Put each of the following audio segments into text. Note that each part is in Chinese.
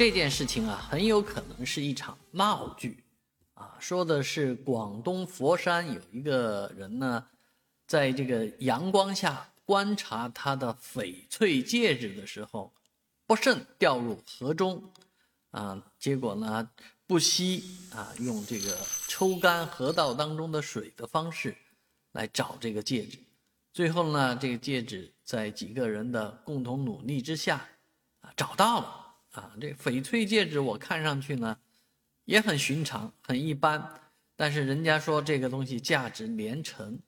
这件事情啊，很有可能是一场闹剧，啊，说的是广东佛山有一个人呢，在这个阳光下观察他的翡翠戒指的时候，不慎掉入河中，啊，结果呢，不惜啊用这个抽干河道当中的水的方式，来找这个戒指，最后呢，这个戒指在几个人的共同努力之下，啊，找到了。啊，这翡翠戒指我看上去呢，也很寻常，很一般。但是人家说这个东西价值连城，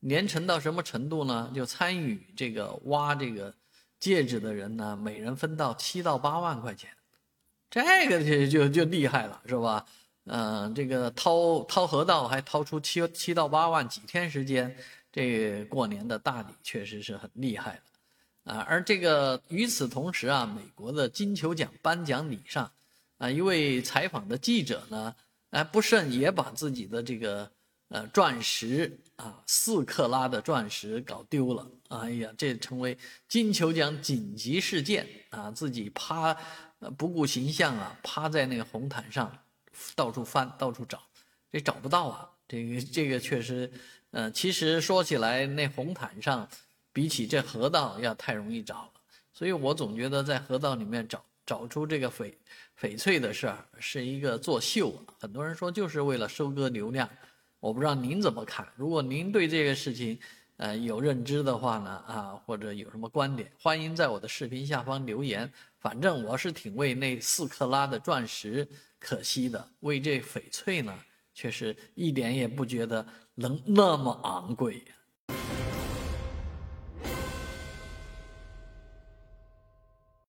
连城到什么程度呢？就参与这个挖这个戒指的人呢，每人分到七到八万块钱，这个就就就厉害了，是吧？嗯，这个掏掏河道还掏出七七到八万，几天时间，这过年的大礼确实是很厉害的。啊，而这个与此同时啊，美国的金球奖颁奖礼上，啊，一位采访的记者呢，哎，不慎也把自己的这个呃钻石啊，四克拉的钻石搞丢了。哎呀，这成为金球奖紧急事件啊！自己趴，不顾形象啊，趴在那个红毯上，到处翻，到处找，这找不到啊。这个这个确实，呃，其实说起来，那红毯上。比起这河道要太容易找了，所以我总觉得在河道里面找找出这个翡翡翠的事儿是一个作秀。很多人说就是为了收割流量，我不知道您怎么看。如果您对这个事情，呃有认知的话呢，啊或者有什么观点，欢迎在我的视频下方留言。反正我是挺为那四克拉的钻石可惜的，为这翡翠呢，却是一点也不觉得能那么昂贵。